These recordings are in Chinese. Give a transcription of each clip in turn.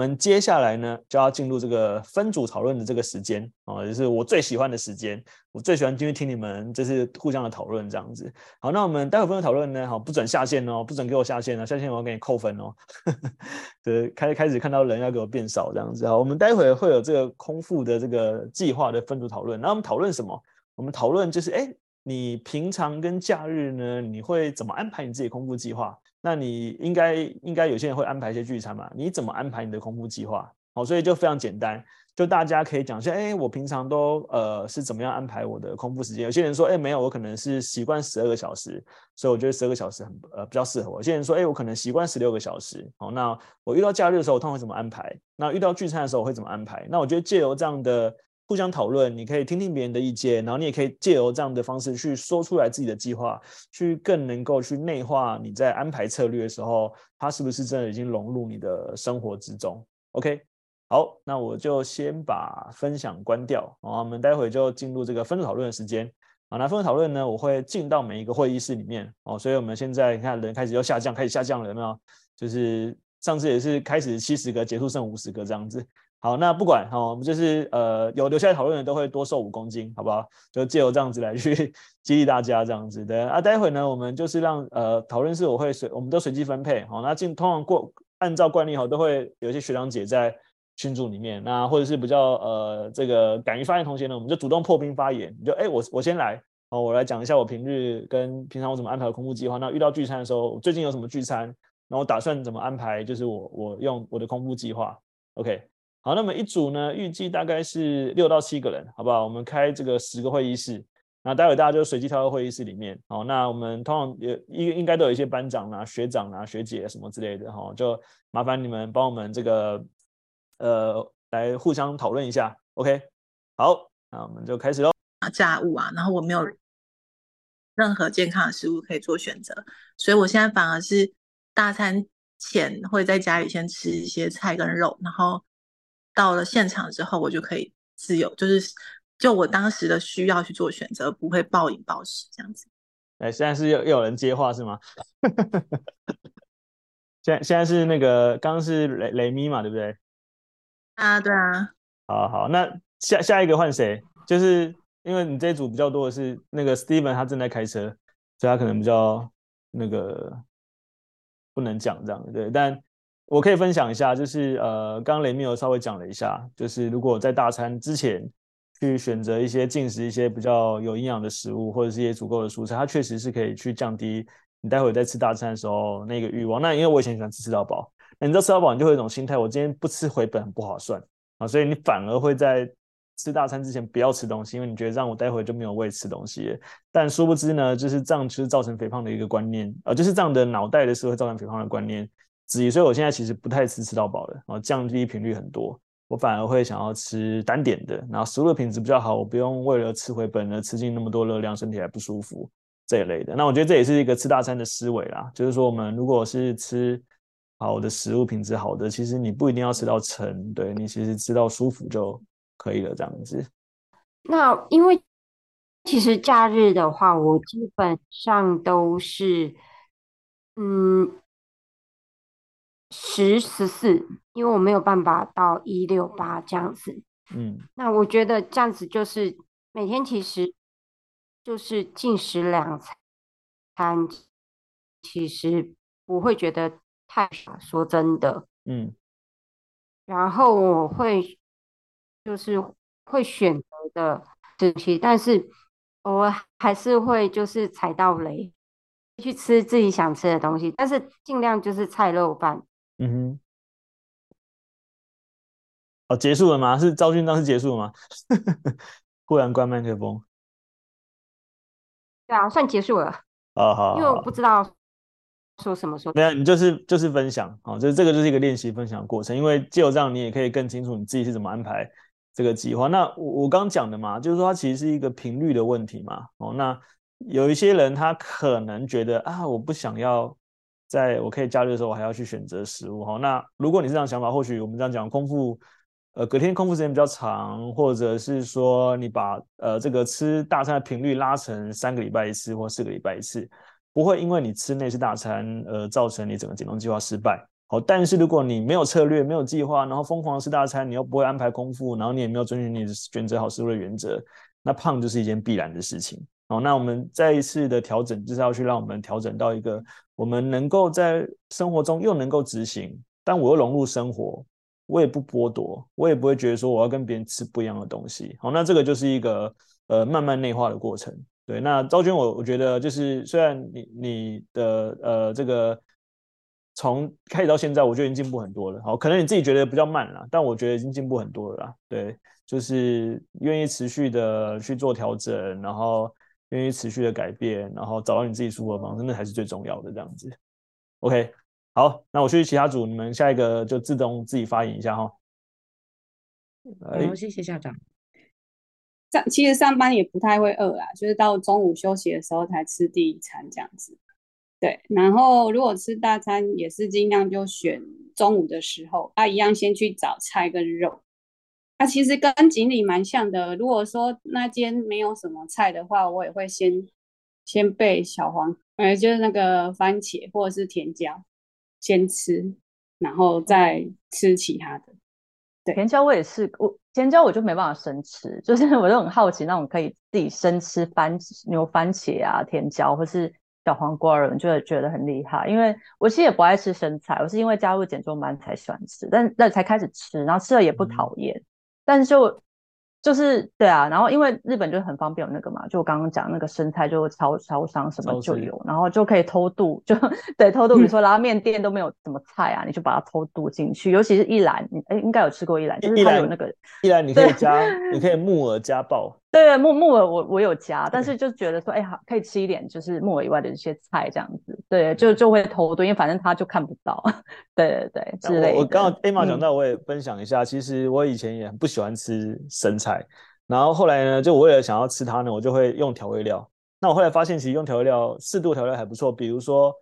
我们接下来呢，就要进入这个分组讨论的这个时间哦，也是我最喜欢的时间。我最喜欢进去听你们就是互相的讨论这样子。好，那我们待会分组讨论呢，好，不准下线哦，不准给我下线哦，下线我要给你扣分哦。对，开开始看到人要给我变少这样子。啊，我们待会会有这个空腹的这个计划的分组讨论。那我们讨论什么？我们讨论就是，哎，你平常跟假日呢，你会怎么安排你自己空腹计划？那你应该应该有些人会安排一些聚餐嘛？你怎么安排你的空腹计划？好，所以就非常简单，就大家可以讲一下，哎，我平常都呃是怎么样安排我的空腹时间？有些人说，哎，没有，我可能是习惯十二个小时，所以我觉得十二个小时很呃比较适合我。有些人说，哎，我可能习惯十六个小时。好，那我遇到假日的时候，我通常会怎么安排？那遇到聚餐的时候，我会怎么安排？那我觉得借由这样的。互相讨论，你可以听听别人的意见，然后你也可以借由这样的方式去说出来自己的计划，去更能够去内化你在安排策略的时候，它是不是真的已经融入你的生活之中？OK，好，那我就先把分享关掉，然后我们待会就进入这个分组讨论的时间。好，那分组讨论呢，我会进到每一个会议室里面哦，所以我们现在你看人开始又下降，开始下降了，有没有？就是上次也是开始七十个，结束剩五十个这样子。好，那不管哈，我们就是呃有留下来讨论的都会多瘦五公斤，好不好？就借由这样子来去 激励大家这样子的啊。待会呢，我们就是让呃讨论室我会随我们都随机分配，好，那进通常过按照惯例哈，都会有一些学长姐在群组里面，那或者是比较呃这个敢于发言同学呢，我们就主动破冰发言，你就哎我我先来，哦，我来讲一下我平日跟平常我怎么安排的空腹计划。那遇到聚餐的时候，最近有什么聚餐，然后打算怎么安排，就是我我用我的空腹计划，OK。好，那么一组呢，预计大概是六到七个人，好不好？我们开这个十个会议室，那待会大家就随机跳到会议室里面。好，那我们通常也应应该都有一些班长啊、学长啊、学姐什么之类的，哈，就麻烦你们帮我们这个呃来互相讨论一下。OK，好，那我们就开始喽。炸物啊，然后我没有任何健康的食物可以做选择，所以我现在反而是大餐前会在家里先吃一些菜跟肉，然后。到了现场之后，我就可以自由，就是就我当时的需要去做选择，不会暴饮暴食这样子。哎，现在是又又有人接话是吗？现在现在是那个刚刚是雷雷咪嘛，对不对？啊，对啊。好好，那下下一个换谁？就是因为你这一组比较多的是那个 Steven，他正在开车，所以他可能比较那个不能讲这样，对，但。我可以分享一下，就是呃，刚刚雷米有稍微讲了一下，就是如果在大餐之前去选择一些进食一些比较有营养的食物，或者是一些足够的蔬菜，它确实是可以去降低你待会在吃大餐的时候那个欲望。那因为我以前喜欢吃吃到饱，那你知道吃到饱，你就会有一种心态，我今天不吃回本很不划算啊，所以你反而会在吃大餐之前不要吃东西，因为你觉得让我待会就没有胃吃东西。但殊不知呢，就是这样其实造成肥胖的一个观念，呃，就是这样的脑袋的时候会造成肥胖的观念。所以，我现在其实不太吃吃到饱的，然后降低频率很多，我反而会想要吃单点的，然后食物的品质比较好，我不用为了吃回本而吃进那么多热量，身体还不舒服这一类的。那我觉得这也是一个吃大餐的思维啦，就是说我们如果是吃好的食物，品质好的，其实你不一定要吃到撑，对，你其实吃到舒服就可以了，这样子。那因为其实假日的话，我基本上都是，嗯。十十四，因为我没有办法到一六八这样子。嗯，那我觉得这样子就是每天其实就是进食两餐，其实不会觉得太少。说真的，嗯。然后我会就是会选择的东西，但是偶尔还是会就是踩到雷，去吃自己想吃的东西，但是尽量就是菜肉饭。嗯哼，哦，结束了吗？是赵军当时结束了吗？忽然关麦克风。对啊，算结束了。哦，好，好，因为我不知道说什么说。没有，你就是就是分享，哦，就是这个就是一个练习分享的过程。因为借由这样，你也可以更清楚你自己是怎么安排这个计划。那我我刚讲的嘛，就是说它其实是一个频率的问题嘛。哦，那有一些人他可能觉得啊，我不想要在我可以假日的时候我还要去选择食物。哈，那如果你是这样想法，或许我们这样讲空腹。呃，隔天空腹时间比较长，或者是说你把呃这个吃大餐的频率拉成三个礼拜一次或四个礼拜一次，不会因为你吃那次大餐而造成你整个减重计划失败。好，但是如果你没有策略、没有计划，然后疯狂吃大餐，你又不会安排空腹，然后你也没有遵循你选择好食物的原则，那胖就是一件必然的事情。好，那我们再一次的调整，就是要去让我们调整到一个我们能够在生活中又能够执行，但我又融入生活。我也不剥夺，我也不会觉得说我要跟别人吃不一样的东西。好，那这个就是一个呃慢慢内化的过程。对，那昭君，我我觉得就是虽然你你的呃这个从开始到现在，我觉得已经进步很多了。好，可能你自己觉得比较慢了，但我觉得已经进步很多了啦。对，就是愿意持续的去做调整，然后愿意持续的改变，然后找到你自己舒服的方式，那才是最重要的。这样子，OK。好，那我去其他组，你们下一个就自动自己发言一下哈。好，谢谢校长。上其实上班也不太会饿啦，就是到中午休息的时候才吃第一餐这样子。对，然后如果吃大餐也是尽量就选中午的时候，啊，一样先去找菜跟肉。啊，其实跟锦鲤蛮像的。如果说那间没有什么菜的话，我也会先先备小黄，呃，就是那个番茄或者是甜椒。先吃，然后再吃其他的。对，甜椒我也是，我甜椒我就没办法生吃，就是我就很好奇那种可以自己生吃番牛番茄啊、甜椒或是小黄瓜的人，就会觉得很厉害。因为我其实也不爱吃生菜，我是因为加入减重班才喜欢吃，但那才开始吃，然后吃了也不讨厌，嗯、但是就。就是对啊，然后因为日本就很方便有那个嘛，就我刚刚讲那个生菜就超超商什么就有，然后就可以偷渡，就对偷渡。比如说拉面店都没有什么菜啊，嗯、你就把它偷渡进去。尤其是一兰，你哎应该有吃过一兰，就是它有那个一兰，你可以加，你可以 木耳加爆。对木木耳我我有加，但是就觉得说哎好可以吃一点，就是木耳以外的一些菜这样子。对，就就会偷渡，因为反正他就看不到。对对对，之类的。我刚刚 Emma 讲到，我也分享一下，嗯、其实我以前也很不喜欢吃生菜。然后后来呢，就我为了想要吃它呢，我就会用调味料。那我后来发现，其实用调味料适度调味料还不错。比如说，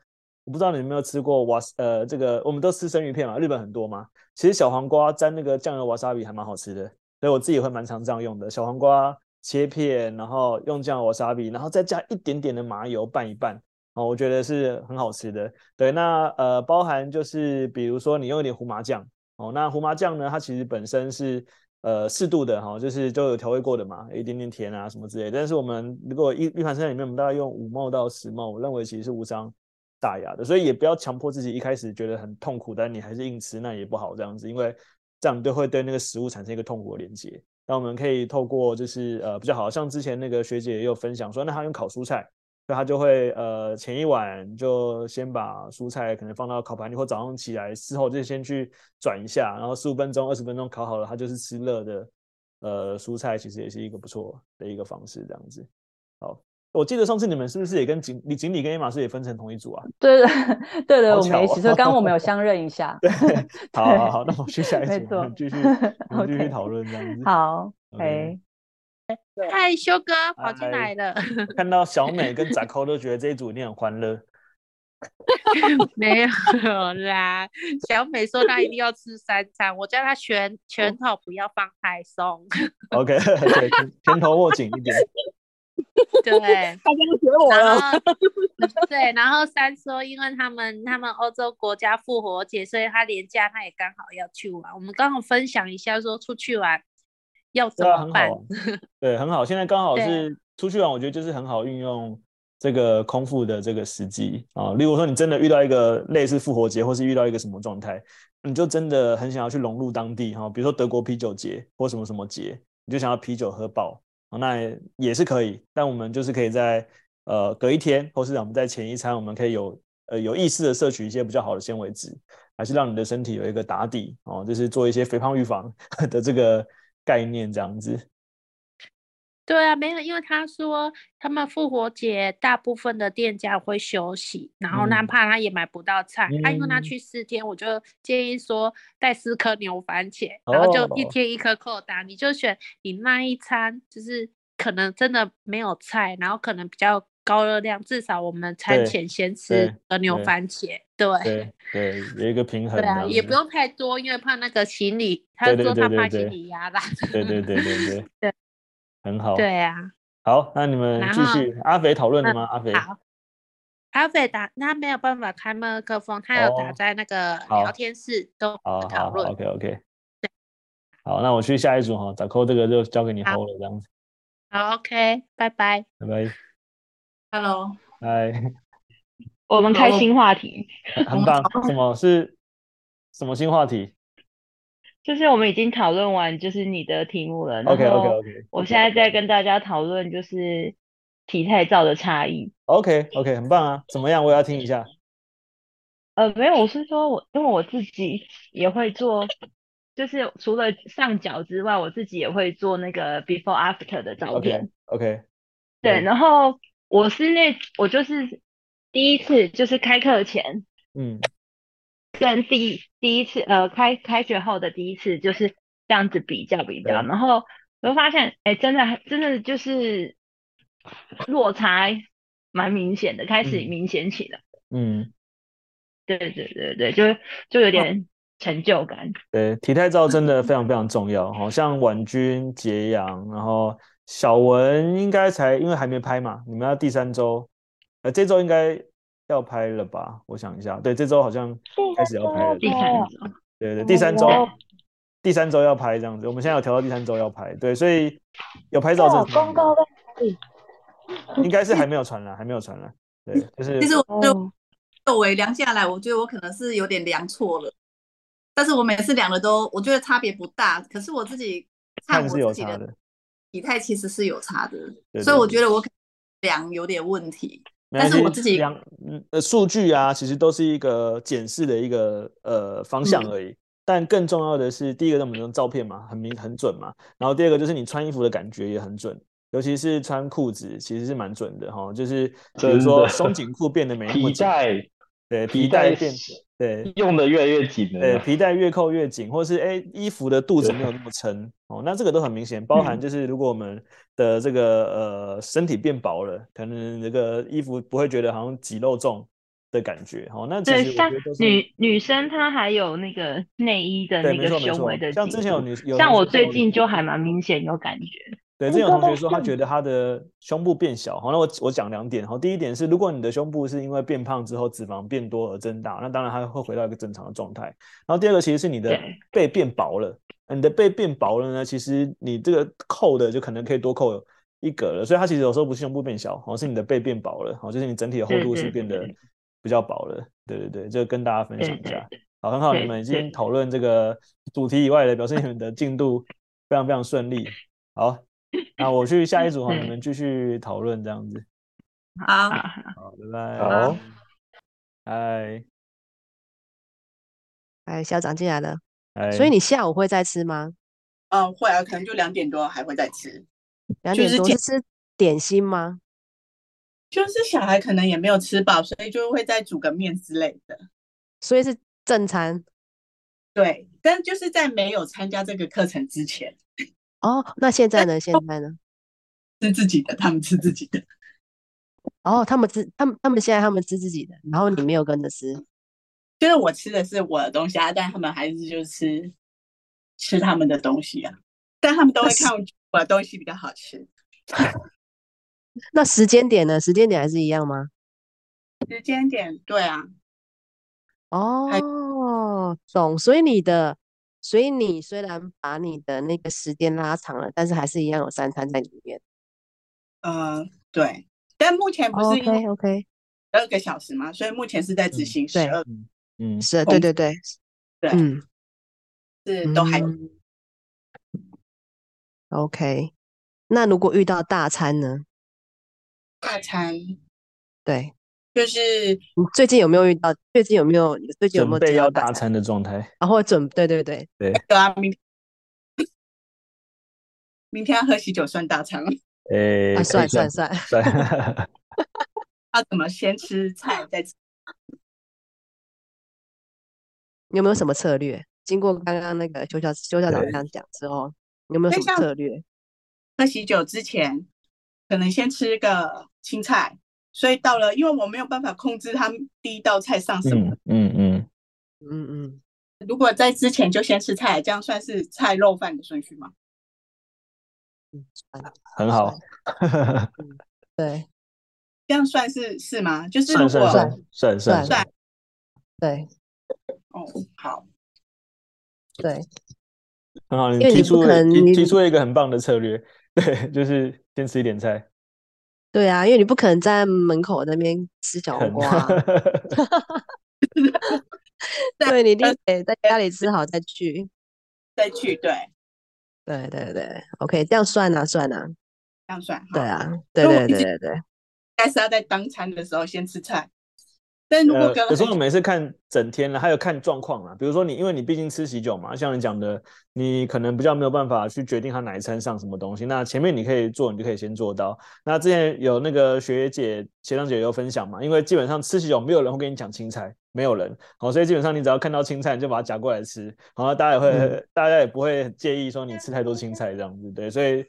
我不知道你有没有吃过瓦呃，这个我们都吃生鱼片嘛，日本很多嘛。其实小黄瓜沾那个酱油瓦萨比还蛮好吃的，所以我自己会蛮常这样用的。小黄瓜切片，然后用酱油沙比，然后再加一点点的麻油拌一拌，哦，我觉得是很好吃的。对，那呃，包含就是比如说你用一点胡麻酱，哦，那胡麻酱呢，它其实本身是。呃，适度的哈，就是都有调味过的嘛，一点点甜啊什么之类的。但是我们如果一一盘菜里面，我们大概用五毫到十毫，我认为其实是无伤大雅的。所以也不要强迫自己一开始觉得很痛苦，但你还是硬吃，那也不好这样子，因为这样都会对那个食物产生一个痛苦的连接。那我们可以透过就是呃比较好像之前那个学姐也有分享说，那她用烤蔬菜。所以他就会呃前一晚就先把蔬菜可能放到烤盘里，或早上起来之后就先去转一下，然后十五分钟、二十分钟烤好了，他就是吃热的呃蔬菜，其实也是一个不错的一个方式，这样子。好，我记得上次你们是不是也跟锦李锦鲤跟 Emma 是也分成同一组啊？对对对对，我们一起，所以刚刚我们有 相认一下。对，好好好，那我们去下一组，我们继续我们继续讨论这样子。好，OK。嗨，修哥跑进来了。看到小美跟杂扣都觉得这一组一定很欢乐。没有啦，小美说她一定要吃三餐，我叫她拳拳头不要放太松。OK，对，拳头握紧一点。对，大家都学我了。对，然后三说，因为他们他们欧洲国家复活节，所以他连假他也刚好要去玩。我们刚好分享一下，说出去玩。要怎么办？对，很好。现在刚好是出去玩，我觉得就是很好运用这个空腹的这个时机啊。例如说，你真的遇到一个类似复活节，或是遇到一个什么状态，你就真的很想要去融入当地哈。比如说德国啤酒节或什么什么节，你就想要啤酒喝爆啊，那也是可以。但我们就是可以在呃隔一天，或是我们在前一餐，我们可以有呃有意识的摄取一些比较好的纤维质，还是让你的身体有一个打底哦，就是做一些肥胖预防 的这个。概念这样子，对啊，没有，因为他说他们复活节大部分的店家会休息，然后哪怕他也买不到菜，他、嗯啊、因为他去四天，我就建议说带四颗牛番茄，然后就一天一颗扣打，你就选你那一餐就是可能真的没有菜，然后可能比较高热量，至少我们餐前先吃个牛番茄，对。对。对，有一个平衡，对啊，也不用太多，因为怕那个行李，他说他怕行李压大，对对对对对。对。很好，对呀，好，那你们继续。阿肥讨论了吗？阿肥，好，阿肥打，他没有办法开麦克风，他要打在那个聊天室都讨论。OK OK，对，好，那我去下一组哈，打扣这个就交给你 hold 了，这样子。好，OK，拜拜，拜拜，Hello，嗨，我们开新话题，很棒，什么是什么新话题？就是我们已经讨论完，就是你的题目了。OK OK OK。我现在在跟大家讨论，就是体态照的差异。OK OK，很棒啊！怎么样？我要听一下。呃，没有，我是说我因为我自己也会做，就是除了上脚之外，我自己也会做那个 before after 的照片。OK, okay. 对，然后我是那我就是第一次就是开课前，嗯。跟第一第一次呃开开学后的第一次就是这样子比较比较，然后我就发现哎、欸、真的真的就是落差蛮明显的，开始明显起来。嗯，对对对对，就就有点成就感。对，体态照真的非常非常重要，好像婉君、杰阳，然后小文应该才因为还没拍嘛，你们要第三周，呃这周应该。要拍了吧？我想一下，对，这周好像开始要拍了。第三周，对对，第三周，第三周要拍这样子。我们现在有调到第三周要拍，对，所以有拍照证。公告在哪里？应该是还没有传来，还没有传来。对，就是。其实我就作为量下来，我觉得我可能是有点量错了，但是我每次量的都，我觉得差别不大。可是我自己看我自己的体态其实是有差的，所以我觉得我量有点问题。但是我自己量呃数据啊，其实都是一个检视的一个呃方向而已。嗯、但更重要的是，第一个，我们用照片嘛，很明很准嘛。然后第二个就是你穿衣服的感觉也很准，尤其是穿裤子，其实是蛮准的哈。就是比如说松紧裤变得没那么紧。对，皮带变，对，用的越来越紧了。对，皮带越扣越紧，或是哎、欸，衣服的肚子没有那么撑哦，那这个都很明显。包含就是如果我们的这个、嗯、呃身体变薄了，可能这个衣服不会觉得好像挤肉重的感觉。哦，那其实像女女生她还有那个内衣的那个胸围的，像之前有女，有像我最近就还蛮明显有感觉。对，这有同学说他觉得他的胸部变小。好，那我我讲两点。好，第一点是，如果你的胸部是因为变胖之后脂肪变多而增大，那当然它会回到一个正常的状态。然后第二个其实是你的背变薄了，你的背变薄了呢，其实你这个扣的就可能可以多扣一格了。所以它其实有时候不是胸部变小，好，是你的背变薄了，好，就是你整体的厚度是变得比较薄了。对对对，就跟大家分享一下。好，很好，你们已经讨论这个主题以外的，表示你们的进度非常非常顺利。好。那我去下一组哈，你们继续讨论这样子。好，好，拜拜。好，嗨，哎，校长进来了。所以你下午会再吃吗？嗯，会啊，可能就两点多还会再吃。两点多是吃点心吗？就是小孩可能也没有吃饱，所以就会再煮个面之类的。所以是正餐。对，但就是在没有参加这个课程之前。哦，那现在呢？现在呢？吃自己的，他们吃自己的。哦，他们吃，他们他们现在他们吃自己的，然后你没有跟着吃。就是我吃的是我的东西啊，但他们还是就是吃吃他们的东西啊。但他们都会看我的东西比较好吃。那时间点呢？时间点还是一样吗？时间点对啊。哦，懂。所以你的。所以你虽然把你的那个时间拉长了，但是还是一样有三餐在里面。嗯，对。但目前不是 OK OK 十二个小时吗？所以目前是在执行十二。嗯，是，对对对，对，嗯，是都还有。OK，那如果遇到大餐呢？大餐，对。就是你最近有没有遇到？最近有没有？最近有没有准备要大餐的状态？然后准对对对对。对啊，明明天要喝喜酒算大餐诶，啊，算算算算。要怎么先吃菜再吃？你有没有什么策略？经过刚刚那个邱校邱校长这样讲之后，你有没有什么策略？喝喜酒之前，可能先吃个青菜，所以到了，因为我没有办法控制他们第一道菜上什么。嗯嗯嗯嗯。如果在之前就先吃菜，这样算是菜肉饭的顺序吗？嗯，很好。对，这样算是是吗？就是算算算算算算。对。哦，好。对，很好。你提出了你提出了一个很棒的策略，对，就是先吃一点菜。对啊，因为你不可能在门口那边吃小黄瓜。对，你一定得在家里吃好再去，再去。对，对对对，OK，这样算啊算啊，这样算。对啊，对对对对对，应该是要在当餐的时候先吃菜。但如果呃，有时候我每次看整天了，还有看状况啊。比如说你，因为你毕竟吃喜酒嘛，像你讲的，你可能比较没有办法去决定他哪一餐上什么东西。那前面你可以做，你就可以先做到。那之前有那个学姐、学长姐有分享嘛，因为基本上吃喜酒没有人会跟你讲青菜，没有人。好，所以基本上你只要看到青菜，你就把它夹过来吃。然后，大家也会，嗯、大家也不会介意说你吃太多青菜这样子。对，所以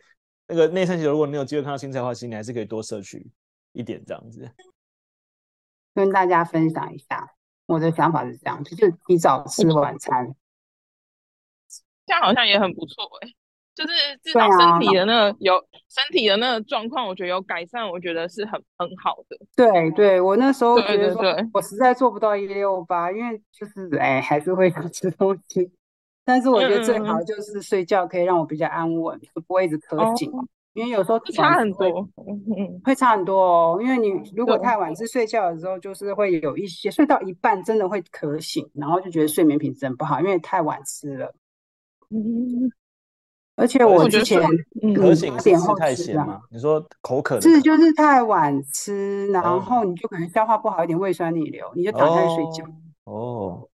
那个内餐喜酒，如果你有机会看到青菜的话，其实你还是可以多摄取一点这样子。跟大家分享一下，我的想法是这样，就是提早吃晚餐，这样好像也很不错哎、欸，就是至少身体的那个有、啊、身体的那个状况，我觉得有改善，我觉得是很很好的。对对，我那时候觉得我实在做不到一六八，因为就是哎，还是会想吃东西，但是我觉得最好就是睡觉可以让我比较安稳，嗯、就不会一直咳醒。哦因为有时候会差很多，会差很多哦。因为你如果太晚是睡觉的时候，就是会有一些睡到一半真的会咳醒，然后就觉得睡眠品质很不好，因为太晚吃了。嗯，而且我之前渴醒是吃太咸吗？你说口渴是就是太晚吃，然后你就可能消化不好，一点胃酸逆流，你就躺下去睡觉。哦，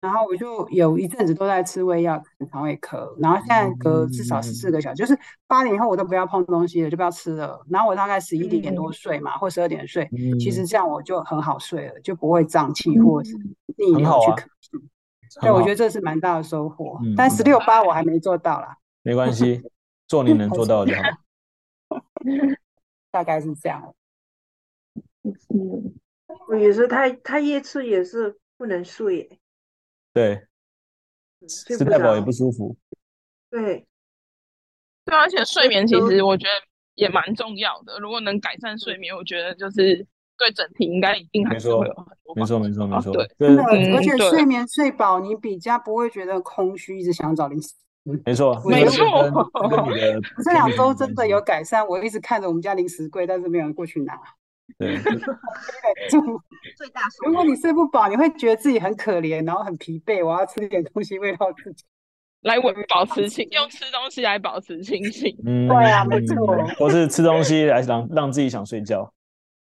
然后我就有一阵子都在吃胃药，肠胃科。然后现在隔至少十四个小时，嗯、就是八点以后我都不要碰东西了，就不要吃了。然后我大概十一点多睡嘛，嗯、或十二点睡、嗯，其实这样我就很好睡了，就不会胀气或者是逆流去咳嗽。对，我觉得这是蛮大的收获。嗯、但十六八我还没做到啦，没关系，做你能做到的就好。大概是这样。嗯，我也是太太夜吃也是。不能睡、欸，对，吃太饱也不舒服。对，对，而且睡眠其实我觉得也蛮重要的。如果能改善睡眠，我觉得就是对整体应该一定还是会有很多。没错，没错，没错。对，真的，而且睡眠睡饱，你比较不会觉得空虚，一直想找零食。没错，没错。这两周真的有改善，我一直看着我们家零食柜，但是没有人过去拿。对，最大。如果你睡不饱，你会觉得自己很可怜，然后很疲惫。我要吃点东西慰劳自己，来我保持清，用吃东西来保持清醒。嗯，对啊，没错。或是吃东西来让让自己想睡觉，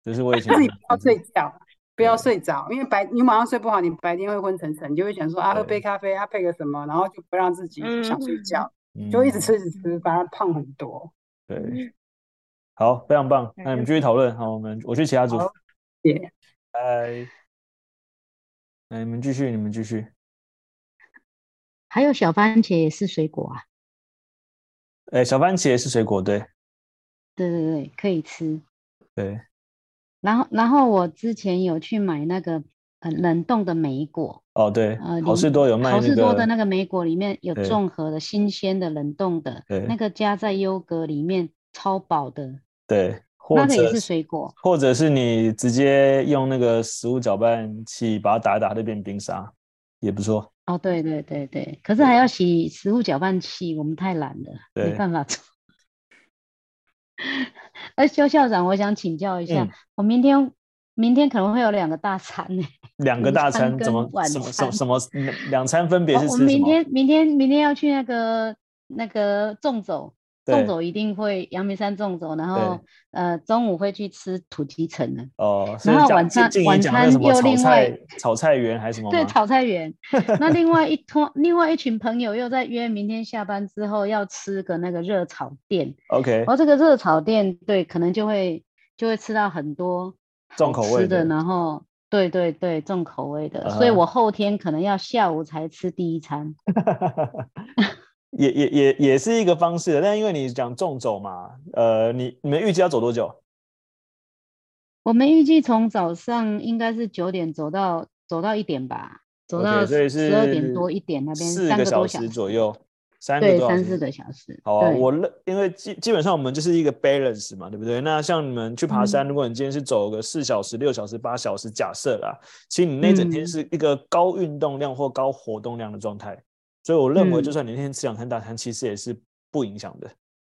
就是我以前。自己不要睡觉，不要睡着，因为白你晚上睡不好，你白天会昏沉沉，你就会想说啊，喝杯咖啡，啊配个什么，然后就不让自己想睡觉，嗯、就一直吃一直吃，反而胖很多。对。好，非常棒。那你们继续讨论。好，我们我去其他组。谢谢。拜。那你们继续，你们继续。还有小番茄也是水果啊？哎、欸，小番茄也是水果，对。对对对，可以吃。对。然后，然后我之前有去买那个很冷冻的梅果。哦，对。呃，好事多有卖、那个。好事多的那个梅果里面有综合的新鲜的冷冻的，那个加在优格里面。超薄的，对，或者那个也是水果，或者是你直接用那个食物搅拌器把它打一打，它就变冰沙，也不错。哦，对对对对，可是还要洗食物搅拌器，我们太懒了，没办法做。哎，邱校长，我想请教一下，嗯、我明天明天可能会有两个大餐呢，两个大餐怎么什么什么什么两餐分别是吃什么？我明天明天明天要去那个那个纵走。纵走一定会阳明山纵走，然后呃中午会去吃土鸡城的哦，然后晚餐晚餐又另外炒菜园还是什么？对，炒菜园。那另外一托另外一群朋友又在约明天下班之后要吃个那个热炒店。OK，然后这个热炒店对，可能就会就会吃到很多重口味的，然后对对对重口味的，uh -huh. 所以我后天可能要下午才吃第一餐。也也也也是一个方式，但因为你讲纵走嘛，呃，你你们预计要走多久？我们预计从早上应该是九点走到走到一点吧，走到十二点多一点那边，四个小时左右，三个对三四个小时。好啊，我因为基基本上我们就是一个 balance 嘛，对不对？那像你们去爬山，嗯、如果你今天是走个四小时、六小时、八小时，假设啦，其实你那整天是一个高运动量或高活动量的状态。所以我认为，就算你那天吃两餐大餐，其实也是不影响的，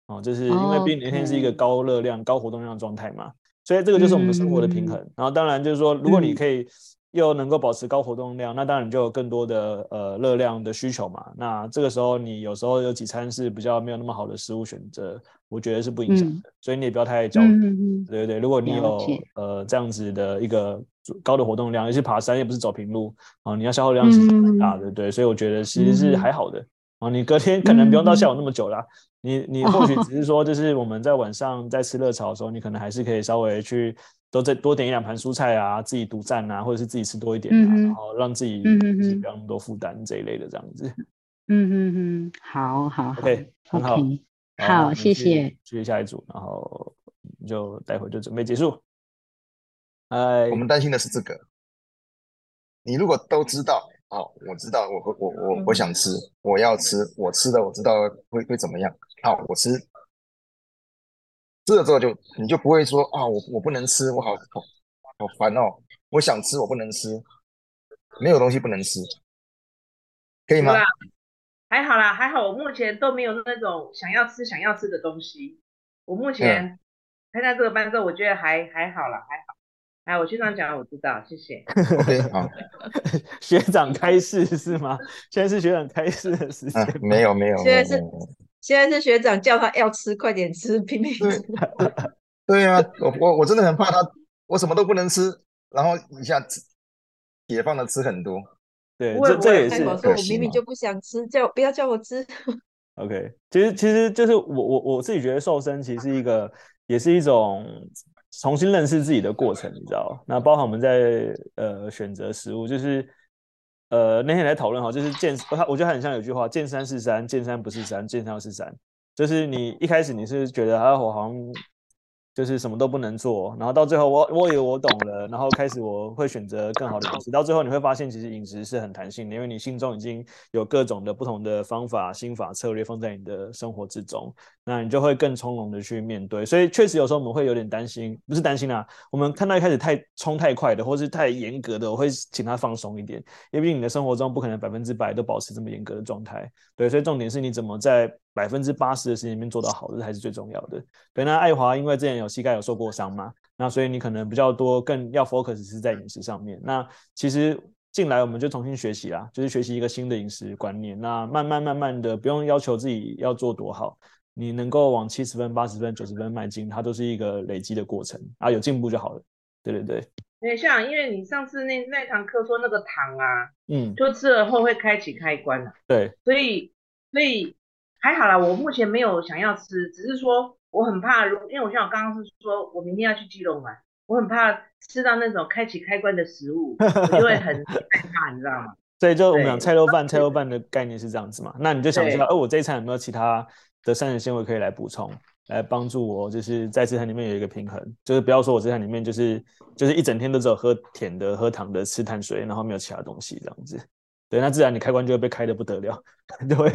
哦，就是因为毕竟那天是一个高热量、高活动量的状态嘛，所以这个就是我们生活的平衡。然后当然就是说，如果你可以又能够保持高活动量，那当然就有更多的呃热量的需求嘛。那这个时候你有时候有几餐是比较没有那么好的食物选择，我觉得是不影响的。所以你也不要太焦虑，对对对。如果你有呃这样子的一个。高的活动量，尤其爬山又不是走平路啊，你要消耗量是很大的，嗯，对，所以我觉得其实是还好的啊。你隔天可能不用到下午那么久啦，嗯，你你或许只是说，就是我们在晚上在吃热炒的时候，你可能还是可以稍微去多再多点一两盘蔬菜啊，自己独占啊，或者是自己吃多一点啊，嗯，然后让自己不要那么多负担这一类的这样子。嗯嗯嗯，好好好，OK，很好好，谢谢。继续下一组，然后就待会就准备结束。哎，我们担心的是这个。你如果都知道，好，我知道，我我我我想吃，我要吃，我吃的我知道会会怎么样。好，我吃，吃了之后就你就不会说啊，我我不能吃，我好好好烦哦。我想吃，我不能吃，没有东西不能吃，可以吗？还好啦，还好，我目前都没有那种想要吃想要吃的东西。我目前参加这个班之后，我觉得还还好啦，还好。哎，我学长讲，我知道，谢谢。OK，好。学长开示是吗？现在是学长开示的时间、啊。没有，没有。现在是现在是学长叫他要吃，快点吃，拼命吃。对啊，我我我真的很怕他，我什么都不能吃，然后一下子解放的吃很多。对，这这也是。我明明就不想吃，叫不要叫我吃。OK，其实其实就是我我我自己觉得瘦身其实是一个，也是一种。重新认识自己的过程，你知道？那包含我们在呃选择食物，就是呃那天来讨论哈，就是见他，我觉得很像有句话：见山是山，见山不是山，见山是山。就是你一开始你是觉得啊，我好像。就是什么都不能做，然后到最后我我以为我懂了，然后开始我会选择更好的饮食，到最后你会发现其实饮食是很弹性的，因为你心中已经有各种的不同的方法、心法、策略放在你的生活之中，那你就会更从容的去面对。所以确实有时候我们会有点担心，不是担心啊，我们看到一开始太冲太快的，或是太严格的，我会请他放松一点，因为你的生活中不可能百分之百都保持这么严格的状态。对，所以重点是你怎么在。百分之八十的时间里面做到好，这才是最重要的。对，那爱华因为之前有膝盖有受过伤嘛，那所以你可能比较多更要 focus 是在饮食上面。那其实进来我们就重新学习啦，就是学习一个新的饮食观念。那慢慢慢慢的，不用要求自己要做多好，你能够往七十分、八十分、九十分迈进，它都是一个累积的过程啊，有进步就好了。对对对。因为像因为你上次那那堂课说那个糖啊，嗯，就吃了后会开启开关啊。对。所以所以。还好啦，我目前没有想要吃，只是说我很怕，如因为我像我刚刚是说我明天要去基隆玩，我很怕吃到那种开启开关的食物，我就会很 害怕，你知道吗？所以就我们讲菜肉饭，菜肉饭的概念是这样子嘛，那你就想知道，哦，我这一餐有没有其他的膳食纤维可以来补充，来帮助我，就是在这餐里面有一个平衡，就是不要说我这餐里面就是就是一整天都只有喝甜的、喝糖的、吃碳水，然后没有其他东西这样子。对，那自然你开关就会被开的不得了，就会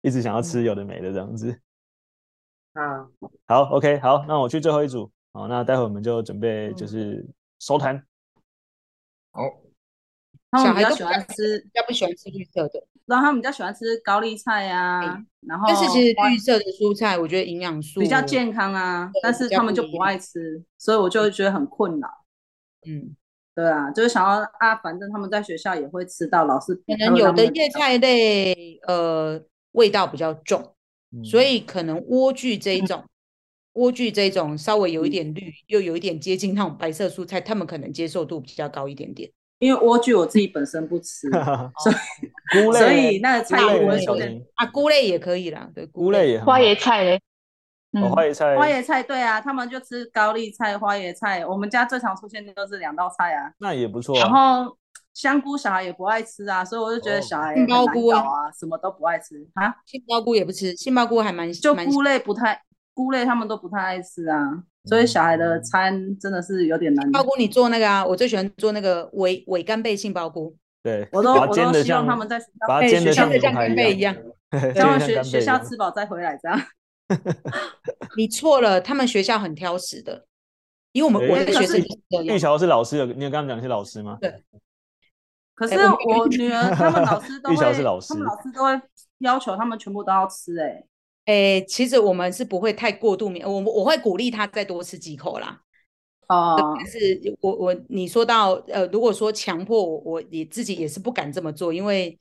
一直想要吃有的没的这样子。啊，好，OK，好，那我去最后一组，好，那待会我们就准备就是收摊。好，小孩都喜欢吃，比较不喜欢吃绿色的，然后他们比较喜欢吃高丽菜啊，然后但是其实绿色的蔬菜，我觉得营养素比较健康啊，但是他们就不爱吃，所以我就会觉得很困扰。嗯。对啊，就是想要啊，反正他们在学校也会吃到，老师可能有的叶菜类，呃，味道比较重，所以可能莴苣这一种，莴苣这种稍微有一点绿，又有一点接近那种白色蔬菜，他们可能接受度比较高一点点。因为莴苣我自己本身不吃，所以 菇类所以那个菜我会有点啊，菇类也可以啦，对，菇类也花椰菜嘞，哦，花椰菜，花椰菜对啊，他们就吃高丽菜、花椰菜，我们家最常出现的都是两道菜啊，那也不错。然后香菇小孩也不爱吃啊，所以我就觉得小孩杏鲍菇啊，什么都不爱吃。啊，杏鲍菇也不吃，杏鲍菇还蛮就菇类不太，菇类他们都不太爱吃啊。所以小孩的餐真的是有点难。杏鲍菇你做那个啊，我最喜欢做那个尾尾干贝杏鲍菇。对，我都我都希望他们在学校配学校的像干贝一样，然后学学校吃饱再回来这样。你错了，他们学校很挑食的，因为我们我的学生玉桥是老师的，你有跟他们讲是老师吗？对。可是我女儿他们老师都会，他们老师都会要求他们全部都要吃哎。诶，其实我们是不会太过度勉，我我会鼓励他再多吃几口啦。哦，但是我我你说到呃，如果说强迫我，我也自己也是不敢这么做，因为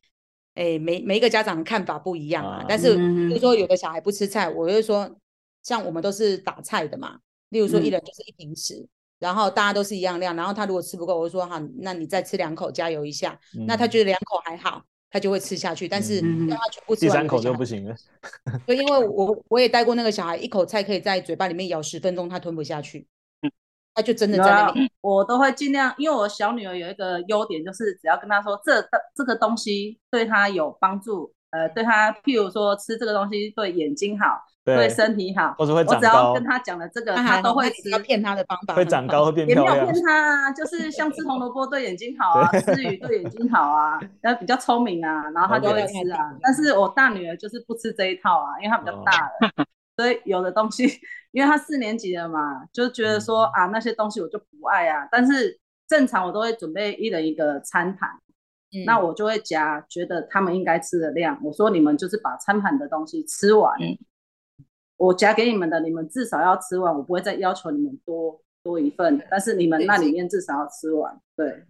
诶，每每一个家长的看法不一样啊。啊但是比如说有的小孩不吃菜，我就说像我们都是打菜的嘛，例如说一人就是一瓶匙，嗯、然后大家都是一样量，然后他如果吃不够，我就说好，那你再吃两口，加油一下。嗯、那他觉得两口还好。他就会吃下去，但是让他全部吃完，第三口就不行了。对因为我我也带过那个小孩，一口菜可以在嘴巴里面咬十分钟，他吞不下去，他就真的在那里。我都会尽量，因为我小女儿有一个优点，就是只要跟她说这这个东西对她有帮助，呃，对她，譬如说吃这个东西对眼睛好。对身体好，或者会长高。我只要跟他讲了这个，他都会吃。要骗他的方法。会长高，会变漂亮。也没有骗他啊，就是 像吃红萝卜对眼睛好啊，吃鱼对眼睛好啊，然后比较聪明啊，然后他就会吃啊。但是我大女儿就是不吃这一套啊，因为她比较大了，所以有的东西，因为她四年级了嘛，就觉得说啊那些东西我就不爱啊。但是正常我都会准备一人一个餐盘，那我就会夹觉得他们应该吃的量。我说你们就是把餐盘的东西吃完。我夹给你们的，你们至少要吃完，我不会再要求你们多多一份，但是你们那里面至少要吃完。对，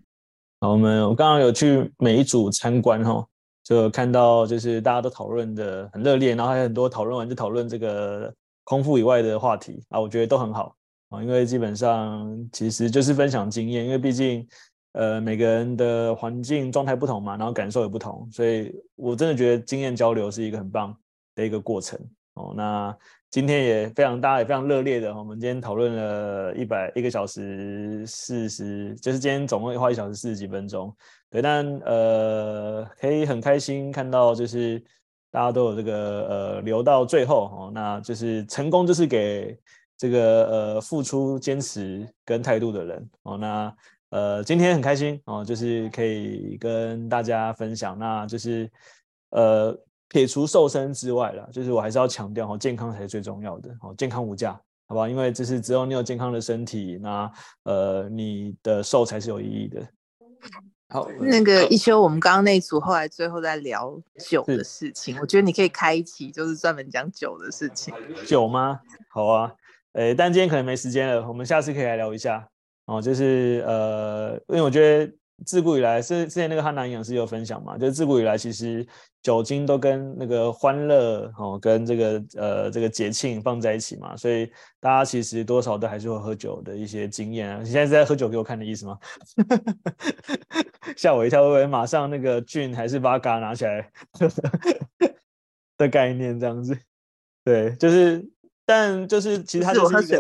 好，我们我刚刚有去每一组参观哈，就看到就是大家都讨论的很热烈，然后还有很多讨论完就讨论这个空腹以外的话题啊，我觉得都很好啊，因为基本上其实就是分享经验，因为毕竟呃每个人的环境状态不同嘛，然后感受也不同，所以我真的觉得经验交流是一个很棒的一个过程哦。那今天也非常大家，也非常热烈的。我们今天讨论了一百一个小时四十，就是今天总共花一小时四十几分钟。对，但呃，可以很开心看到，就是大家都有这个呃留到最后哦。那就是成功，就是给这个呃付出、坚持跟态度的人哦。那呃，今天很开心哦，就是可以跟大家分享，那就是呃。撇除瘦身之外啦，就是我还是要强调哈，健康才是最重要的好，健康无价，好不好？因为这是只有你有健康的身体，那呃，你的瘦才是有意义的。好，那个一休，我们刚刚那组后来最后在聊酒的事情，我觉得你可以开一期，就是专门讲酒的事情。酒吗？好啊，诶，但今天可能没时间了，我们下次可以来聊一下哦，就是呃，因为我觉得。自古以来，是之前那个汉南营养师有分享嘛，就是自古以来，其实酒精都跟那个欢乐哦，跟这个呃这个节庆放在一起嘛，所以大家其实多少都还是会喝酒的一些经验啊。你现在是在喝酒给我看的意思吗？吓我一跳，我以为马上那个菌还是把嘎拿起来的概念这样子？对，就是，但就是其实它就是。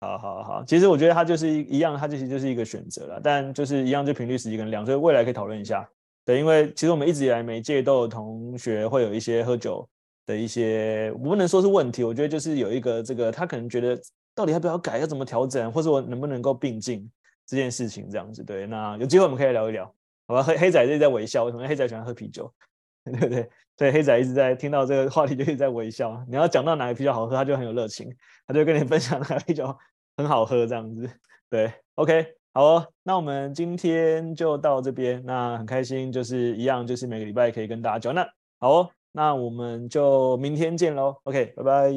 好好好，其实我觉得它就是一一样，它其实就是一个选择了，但就是一样，就频率、时机跟量，所以未来可以讨论一下。对，因为其实我们一直以来每届都有同学会有一些喝酒的一些，我不能说是问题，我觉得就是有一个这个，他可能觉得到底要不要改，要怎么调整，或者我能不能够并进这件事情这样子。对，那有机会我们可以聊一聊，好吧？黑黑仔一直在微笑，为什么黑仔喜欢喝啤酒？对不对？所以黑仔一直在听到这个话题就一直在微笑。你要讲到哪个啤酒好喝，他就很有热情，他就跟你 分享哪个啤酒。很好喝这样子，对，OK，好哦，那我们今天就到这边，那很开心，就是一样，就是每个礼拜可以跟大家交，那好哦，那我们就明天见喽，OK，拜拜，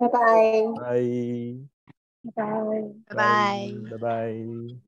拜拜，拜拜，拜拜，拜拜，拜拜。